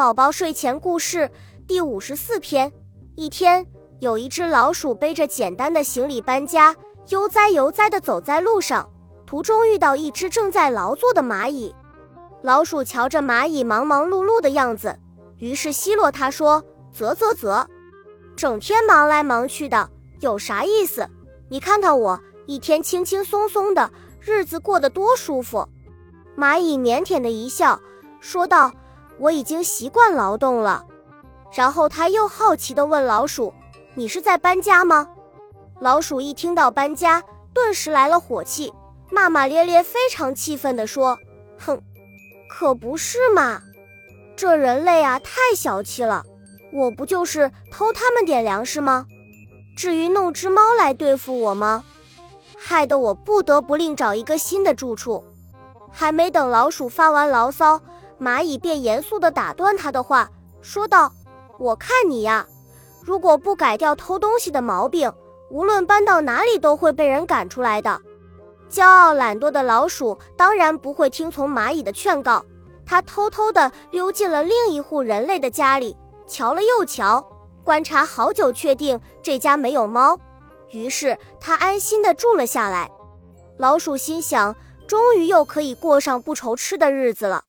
宝宝睡前故事第五十四篇。一天，有一只老鼠背着简单的行李搬家，悠哉悠哉地走在路上。途中遇到一只正在劳作的蚂蚁。老鼠瞧着蚂蚁忙忙碌碌的样子，于是奚落它说：“啧啧啧，整天忙来忙去的，有啥意思？你看看我，一天轻轻松松的，日子过得多舒服。”蚂蚁腼腆的一笑，说道。我已经习惯劳动了，然后他又好奇地问老鼠：“你是在搬家吗？”老鼠一听到搬家，顿时来了火气，骂骂咧咧，非常气愤地说：“哼，可不是嘛！这人类啊，太小气了！我不就是偷他们点粮食吗？至于弄只猫来对付我吗？害得我不得不另找一个新的住处。”还没等老鼠发完牢骚。蚂蚁便严肃地打断他的话，说道：“我看你呀，如果不改掉偷东西的毛病，无论搬到哪里都会被人赶出来的。”骄傲懒惰的老鼠当然不会听从蚂蚁的劝告，它偷偷地溜进了另一户人类的家里，瞧了又瞧，观察好久，确定这家没有猫，于是它安心地住了下来。老鼠心想：终于又可以过上不愁吃的日子了。